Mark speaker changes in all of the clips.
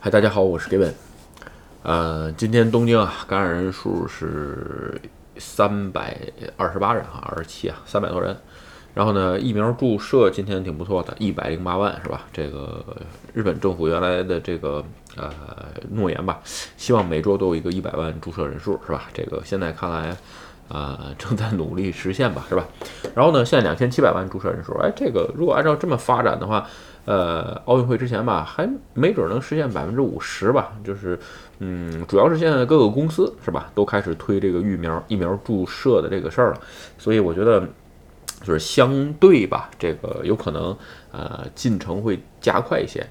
Speaker 1: 嗨，大家好，我是 Gavin。呃，今天东京啊，感染人数是三百二十八人啊，二十七啊，三百多人。然后呢，疫苗注射今天挺不错的，一百零八万是吧？这个日本政府原来的这个呃诺言吧，希望每周都有一个一百万注射人数是吧？这个现在看来啊，正在努力实现吧，是吧？然后呢，现在两千七百万注射人数，哎，这个如果按照这么发展的话。呃，奥运会之前吧，还没准能实现百分之五十吧。就是，嗯，主要是现在各个公司是吧，都开始推这个疫苗疫苗注射的这个事儿了。所以我觉得，就是相对吧，这个有可能呃进程会加快一些。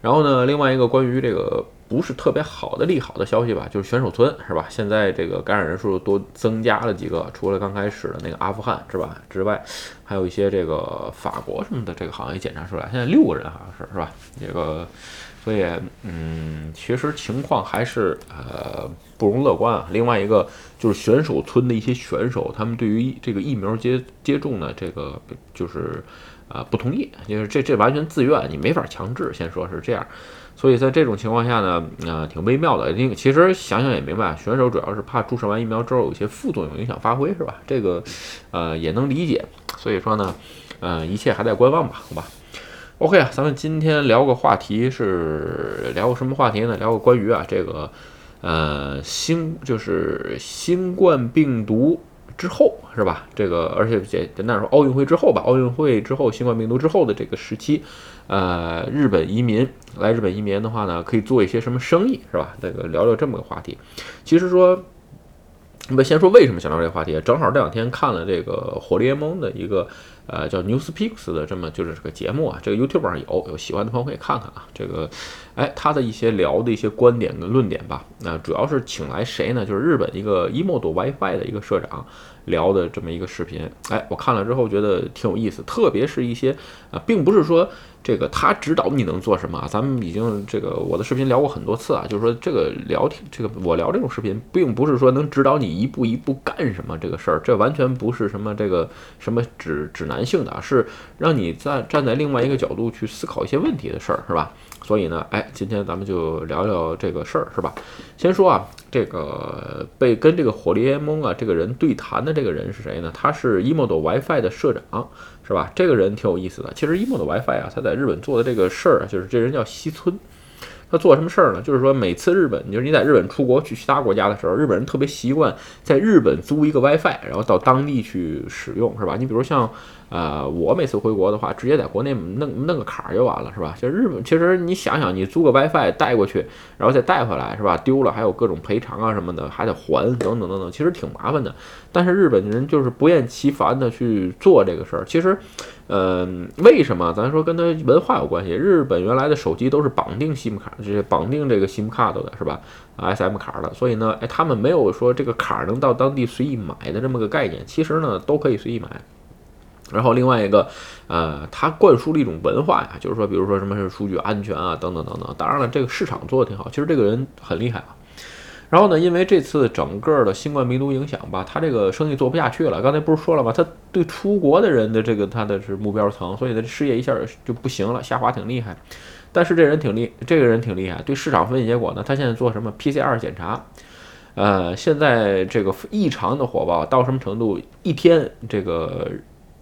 Speaker 1: 然后呢，另外一个关于这个。不是特别好的利好的消息吧，就是选手村是吧？现在这个感染人数多增加了几个，除了刚开始的那个阿富汗是吧之外，还有一些这个法国什么的，这个好像也检查出来，现在六个人好像是是吧？这个，所以嗯，其实情况还是呃不容乐观啊。另外一个就是选手村的一些选手，他们对于这个疫苗接接种呢，这个就是啊不同意，就是这这完全自愿，你没法强制，先说是这样。所以在这种情况下呢，呃，挺微妙的。因其实想想也明白，选手主要是怕注射完疫苗之后有些副作用影响发挥，是吧？这个，呃，也能理解。所以说呢，呃，一切还在观望吧，好吧？OK 啊，咱们今天聊个话题是聊个什么话题呢？聊个关于啊这个，呃，新就是新冠病毒。之后是吧？这个而且简简单说，奥运会之后吧，奥运会之后，新冠病毒之后的这个时期，呃，日本移民来日本移民的话呢，可以做一些什么生意是吧？那个聊聊这么个话题。其实说，那么先说为什么想聊这个话题，正好这两天看了这个火力联盟的一个。呃，叫 Newspeaks 的这么就是这个节目啊，这个 YouTube 上有，有喜欢的朋友可以看看啊。这个，哎，他的一些聊的一些观点跟论点吧，那主要是请来谁呢？就是日本一个 Emodo WiFi 的一个社长聊的这么一个视频。哎，我看了之后觉得挺有意思，特别是一些啊，并不是说。这个他指导你能做什么啊？咱们已经这个我的视频聊过很多次啊，就是说这个聊天，这个我聊这种视频，并不是说能指导你一步一步干什么这个事儿，这完全不是什么这个什么指指南性的啊，是让你在站在另外一个角度去思考一些问题的事儿，是吧？所以呢，哎，今天咱们就聊聊这个事儿，是吧？先说啊，这个被跟这个火力联盟啊这个人对谈的这个人是谁呢？他是 Emodo WiFi 的社长。是吧？这个人挺有意思的。其实一 o 的 WiFi 啊，他在日本做的这个事儿，就是这人叫西村。他做什么事儿呢？就是说每次日本，就是你在日本出国去其他国家的时候，日本人特别习惯在日本租一个 WiFi，然后到当地去使用，是吧？你比如像。呃，我每次回国的话，直接在国内弄弄个卡就完了，是吧？就日本，其实你想想，你租个 WiFi 带过去，然后再带回来，是吧？丢了还有各种赔偿啊什么的，还得还等等等等，其实挺麻烦的。但是日本人就是不厌其烦的去做这个事儿。其实，嗯，为什么？咱说跟他文化有关系。日本原来的手机都是绑定 SIM 卡，就是绑定这个 SIM 卡的，是吧？SM 卡的，所以呢，哎，他们没有说这个卡能到当地随意买的这么个概念。其实呢，都可以随意买。然后另外一个，呃，他灌输了一种文化呀，就是说，比如说什么是数据安全啊，等等等等。当然了，这个市场做的挺好，其实这个人很厉害啊。然后呢，因为这次整个的新冠病毒影响吧，他这个生意做不下去了。刚才不是说了吗？他对出国的人的这个他的是目标层，所以他事业一下就不行了，下滑挺厉害。但是这人挺厉，这个人挺厉害。对市场分析结果呢，他现在做什么 PCR 检查？呃，现在这个异常的火爆到什么程度？一天这个。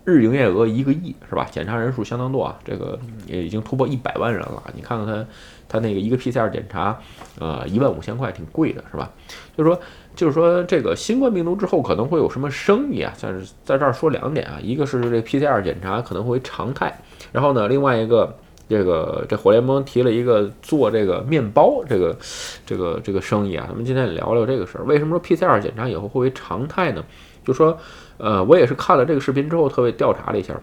Speaker 1: 日营业额一个亿是吧？检查人数相当多啊，这个也已经突破一百万人了。你看看他，他那个一个 PCR 检查，呃，一万五千块，挺贵的，是吧？就是说，就是说，这个新冠病毒之后可能会有什么生意啊？但是在这儿说两点啊，一个是这 PCR 检查可能会常态，然后呢，另外一个，这个这火联盟提了一个做这个面包这个这个这个生意啊。咱们今天聊聊这个事儿。为什么说 PCR 检查以后会为常态呢？就说。呃，我也是看了这个视频之后，特别调查了一下。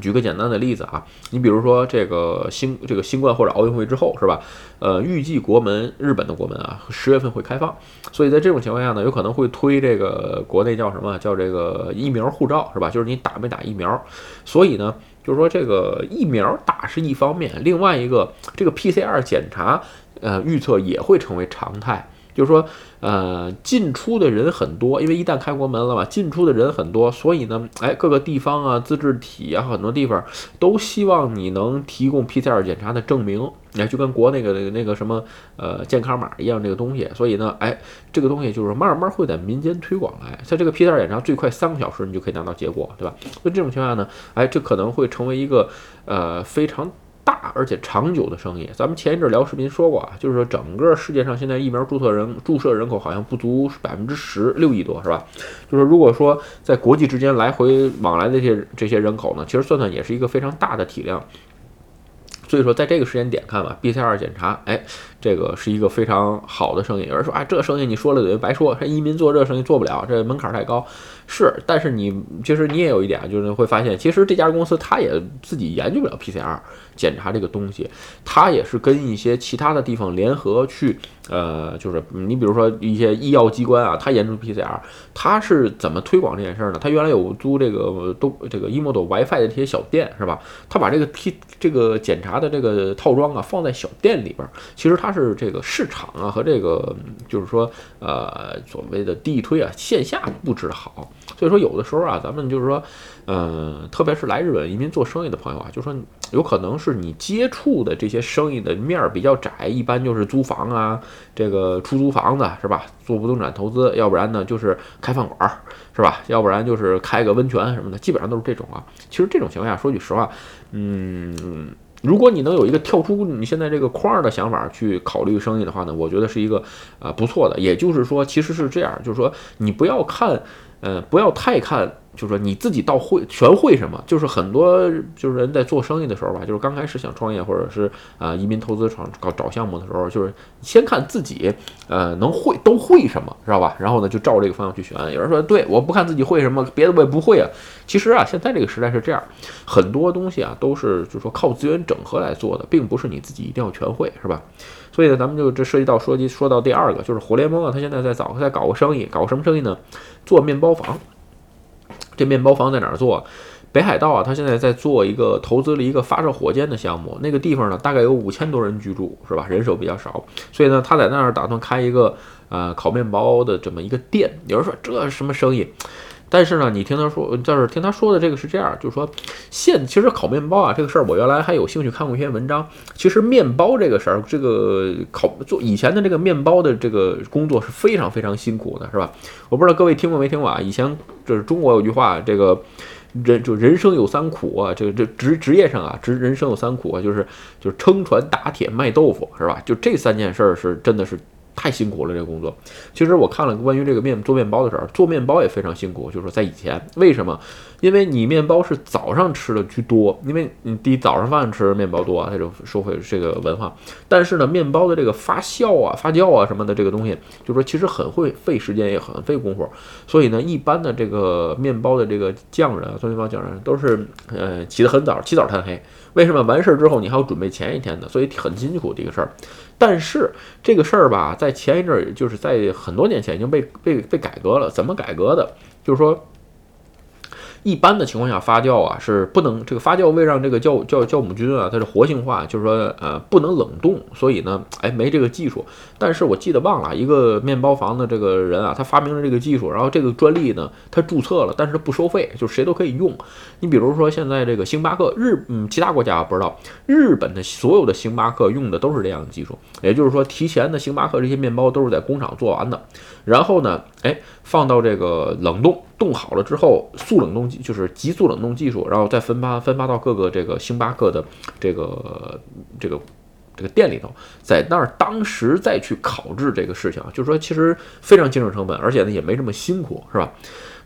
Speaker 1: 举个简单的例子啊，你比如说这个新这个新冠或者奥运会之后，是吧？呃，预计国门日本的国门啊，十月份会开放，所以在这种情况下呢，有可能会推这个国内叫什么叫这个疫苗护照，是吧？就是你打没打疫苗。所以呢，就是说这个疫苗打是一方面，另外一个这个 PCR 检查，呃，预测也会成为常态。就是说，呃，进出的人很多，因为一旦开国门了嘛，进出的人很多，所以呢，哎，各个地方啊、自治体啊，很多地方都希望你能提供 PCR 检查的证明，哎，就跟国那个那个那个什么呃健康码一样这个东西。所以呢，哎，这个东西就是慢慢会在民间推广来，在这个 PCR 检查最快三个小时你就可以拿到结果，对吧？所以这种情况下呢，哎，这可能会成为一个呃非常。大而且长久的生意，咱们前一阵聊视频说过啊，就是说整个世界上现在疫苗注册人注射人口好像不足百分之十六亿多，是吧？就是如果说在国际之间来回往来的这些这些人口呢，其实算算也是一个非常大的体量。所以说，在这个时间点看吧，BCR 检查，哎，这个是一个非常好的生意。有人说，啊，这生意你说了等于白说，移民做这生意做不了，这门槛太高。是，但是你其实你也有一点，就是会发现，其实这家公司它也自己研究不了 PCR 检查这个东西，它也是跟一些其他的地方联合去。呃，就是你比如说一些医药机关啊，他研究 PCR，他是怎么推广这件事儿呢？他原来有租这个都这个 emo 的 WiFi 的这些小店是吧？他把这个 P 这个检查的这个套装啊放在小店里边，其实它是这个市场啊和这个就是说呃所谓的地推啊线下布置好，所以说有的时候啊，咱们就是说。嗯，特别是来日本移民做生意的朋友啊，就说有可能是你接触的这些生意的面儿比较窄，一般就是租房啊，这个出租房子是吧？做不动产投资，要不然呢就是开饭馆儿是吧？要不然就是开个温泉什么的，基本上都是这种啊。其实这种情况下，说句实话，嗯，如果你能有一个跳出你现在这个框儿的想法去考虑生意的话呢，我觉得是一个啊不错的。也就是说，其实是这样，就是说你不要看，呃，不要太看。就是说你自己到会全会什么？就是很多就是人在做生意的时候吧，就是刚开始想创业或者是啊移民投资创搞找项目的时候，就是先看自己呃能会都会什么，知道吧？然后呢就照这个方向去选。有人说对，我不看自己会什么，别的我也不会啊。其实啊，现在这个时代是这样，很多东西啊都是就是说靠资源整合来做的，并不是你自己一定要全会，是吧？所以呢，咱们就这涉及到说及说到第二个，就是火联盟啊，他现在在早在搞个生意，搞什么生意呢？做面包房。这面包房在哪儿做？北海道啊，他现在在做一个投资了一个发射火箭的项目。那个地方呢，大概有五千多人居住，是吧？人手比较少，所以呢，他在那儿打算开一个呃烤面包的这么一个店。有人说这什么生意？但是呢，你听他说，就是听他说的这个是这样，就是说，现其实烤面包啊这个事儿，我原来还有兴趣看过一篇文章。其实面包这个事儿，这个烤做以前的这个面包的这个工作是非常非常辛苦的，是吧？我不知道各位听过没听过啊？以前就是中国有句话，这个人就人生有三苦啊，这个这职职业上啊，职人生有三苦啊，就是就是撑船打铁卖豆腐，是吧？就这三件事儿是真的是。太辛苦了，这个工作。其实我看了关于这个面做面包的时候，做面包也非常辛苦。就是说，在以前，为什么？因为你面包是早上吃的居多，因为你第一早上饭吃面包多啊，这种社会这个文化。但是呢，面包的这个发酵啊、发酵啊什么的这个东西，就是说其实很会费时间，也很费功夫。所以呢，一般的这个面包的这个匠人啊，做面包匠人都是呃起得很早，起早贪黑。为什么？完事儿之后你还要准备前一天的，所以很辛苦这个事儿。但是这个事儿吧，在前一阵儿，就是在很多年前已经被被被改革了。怎么改革的？就是说。一般的情况下，发酵啊是不能这个发酵为让这个酵酵酵母菌啊它是活性化，就是说呃不能冷冻，所以呢哎没这个技术。但是我记得忘了一个面包房的这个人啊，他发明了这个技术，然后这个专利呢他注册了，但是不收费，就谁都可以用。你比如说现在这个星巴克日嗯其他国家不知道，日本的所有的星巴克用的都是这样的技术，也就是说提前的星巴克这些面包都是在工厂做完的，然后呢哎放到这个冷冻。冻好了之后，速冷冻就是急速冷冻技术，然后再分发分发到各个这个星巴克的这个这个这个店里头，在那儿当时再去烤制这个事情啊，就是说其实非常节省成本，而且呢也没这么辛苦，是吧？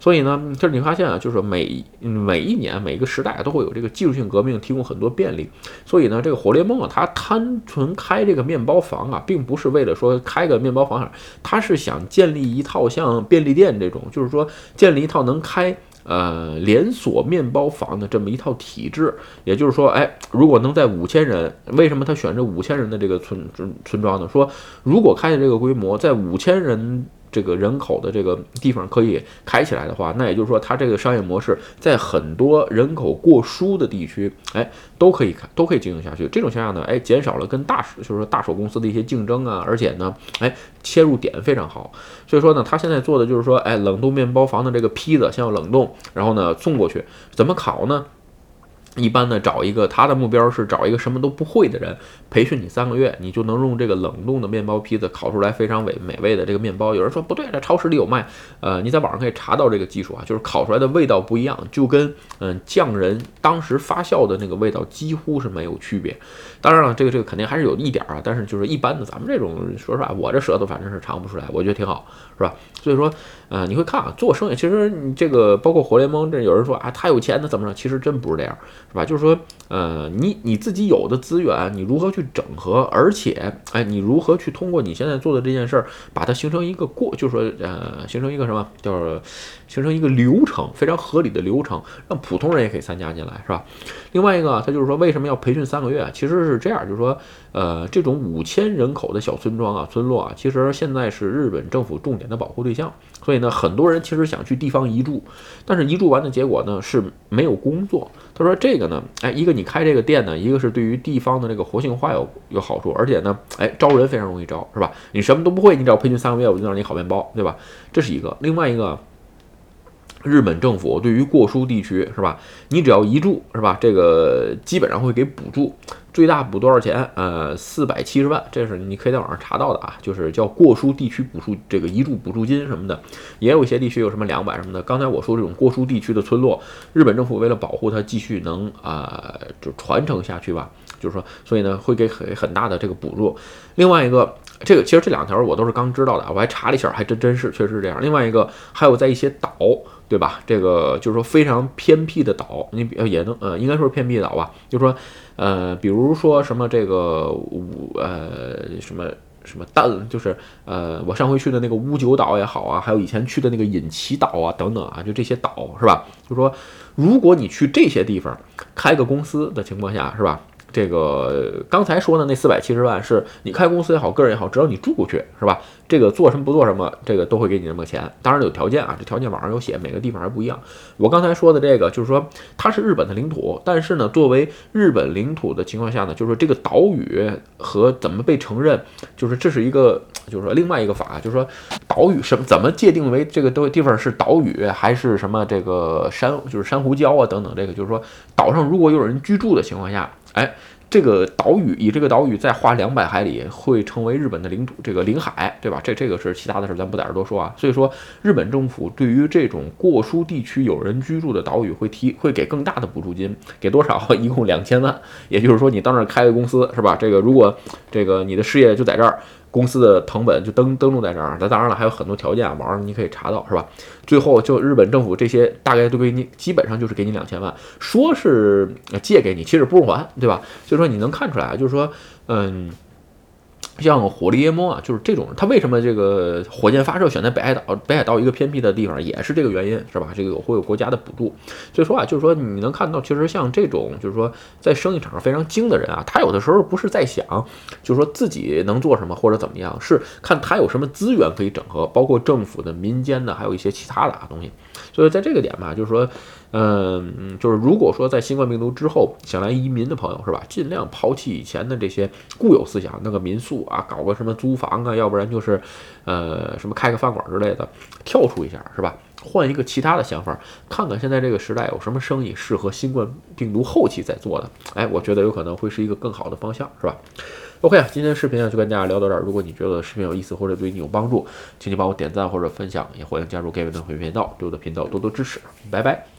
Speaker 1: 所以呢，就是你发现啊，就是每每一年每个时代都会有这个技术性革命，提供很多便利。所以呢，这个火烈梦啊，它单纯开这个面包房啊，并不是为了说开个面包房，它是想建立一套像便利店这种，就是说建立一套能开呃连锁面包房的这么一套体制。也就是说，哎，如果能在五千人，为什么他选这五千人的这个村村村庄呢？说如果开的这个规模在五千人。这个人口的这个地方可以开起来的话，那也就是说，它这个商业模式在很多人口过疏的地区，哎，都可以开，都可以经营下去。这种情况下呢，哎，减少了跟大就是说大手公司的一些竞争啊，而且呢，哎，切入点非常好。所以说呢，他现在做的就是说，哎，冷冻面包房的这个坯子先要冷冻，然后呢送过去，怎么烤呢？一般呢，找一个他的目标是找一个什么都不会的人，培训你三个月，你就能用这个冷冻的面包坯子烤出来非常美美味的这个面包。有人说不对，这超市里有卖，呃，你在网上可以查到这个技术啊，就是烤出来的味道不一样，就跟嗯匠人当时发酵的那个味道几乎是没有区别。当然了，这个这个肯定还是有一点啊，但是就是一般的咱们这种，说实话，我这舌头反正是尝不出来，我觉得挺好，是吧？所以说，呃，你会看啊，做生意其实你这个包括火联盟，这有人说啊，他有钱他怎么着？其实真不是这样。是吧？就是说，呃，你你自己有的资源，你如何去整合？而且，哎，你如何去通过你现在做的这件事儿，把它形成一个过，就是说，呃，形成一个什么，叫形成一个流程，非常合理的流程，让普通人也可以参加进来，是吧？另外一个，他就是说，为什么要培训三个月？其实是这样，就是说，呃，这种五千人口的小村庄啊、村落啊，其实现在是日本政府重点的保护对象，所以呢，很多人其实想去地方移住，但是移住完的结果呢，是没有工作。他说这个呢，哎，一个你开这个店呢，一个是对于地方的这个活性化有有好处，而且呢，哎，招人非常容易招，是吧？你什么都不会，你只要培训三个月，我就让你烤面包，对吧？这是一个。另外一个，日本政府对于过疏地区，是吧？你只要移住，是吧？这个基本上会给补助。最大补多少钱？呃，四百七十万，这是你可以在网上查到的啊，就是叫过疏地区补助这个移住补助金什么的，也有一些地区有什么两百什么的。刚才我说这种过疏地区的村落，日本政府为了保护它继续能啊就传承下去吧，就是说，所以呢会给很很大的这个补助。另外一个，这个其实这两条我都是刚知道的，我还查了一下，还真真是确实是这样。另外一个还有在一些岛，对吧？这个就是说非常偏僻的岛，你也能呃应该说是偏僻的岛吧，就是说。呃，比如说什么这个五呃什么什么蛋，就是呃我上回去的那个乌九岛也好啊，还有以前去的那个隐岐岛啊等等啊，就这些岛是吧？就说如果你去这些地方开个公司的情况下是吧？这个刚才说的那四百七十万，是你开公司也好，个人也好，只要你住过去，是吧？这个做什么不做什么，这个都会给你这么钱。当然有条件啊，这条件网上有写，每个地方还不一样。我刚才说的这个，就是说它是日本的领土，但是呢，作为日本领土的情况下呢，就是说这个岛屿和怎么被承认，就是这是一个，就是说另外一个法，就是说岛屿什么怎么界定为这个都地方是岛屿还是什么这个珊就是珊瑚礁啊等等，这个就是说岛上如果有人居住的情况下。哎，这个岛屿以这个岛屿再划两百海里，会成为日本的领土，这个领海，对吧？这这个是其他的事，咱不在这多说啊。所以说，日本政府对于这种过疏地区有人居住的岛屿，会提会给更大的补助金，给多少？一共两千万。也就是说，你到那儿开个公司，是吧？这个如果这个你的事业就在这儿。公司的藤本就登登录在这儿，那当然了，还有很多条件啊，网上你可以查到，是吧？最后就日本政府这些大概都给你，基本上就是给你两千万，说是借给你，其实不是还，对吧？所以说你能看出来，就是说，嗯。像火力耶摩啊，就是这种，它为什么这个火箭发射选在北海岛？北海道一个偏僻的地方，也是这个原因，是吧？这个有会有国家的补助。所以说啊，就是说你能看到，其实像这种，就是说在生意场上非常精的人啊，他有的时候不是在想，就是说自己能做什么或者怎么样，是看他有什么资源可以整合，包括政府的、民间的，还有一些其他的啊东西。所以在这个点吧，就是说。嗯，就是如果说在新冠病毒之后想来移民的朋友是吧，尽量抛弃以前的这些固有思想，那个民宿啊，搞个什么租房啊，要不然就是，呃，什么开个饭馆之类的，跳出一下是吧？换一个其他的想法，看看现在这个时代有什么生意适合新冠病毒后期在做的，哎，我觉得有可能会是一个更好的方向，是吧？OK 啊，今天视频呢就跟大家聊到这儿。如果你觉得视频有意思或者对你有帮助，请你帮我点赞或者分享，也欢迎加入 Gavin 的会员频道，对我的频道多多支持。拜拜。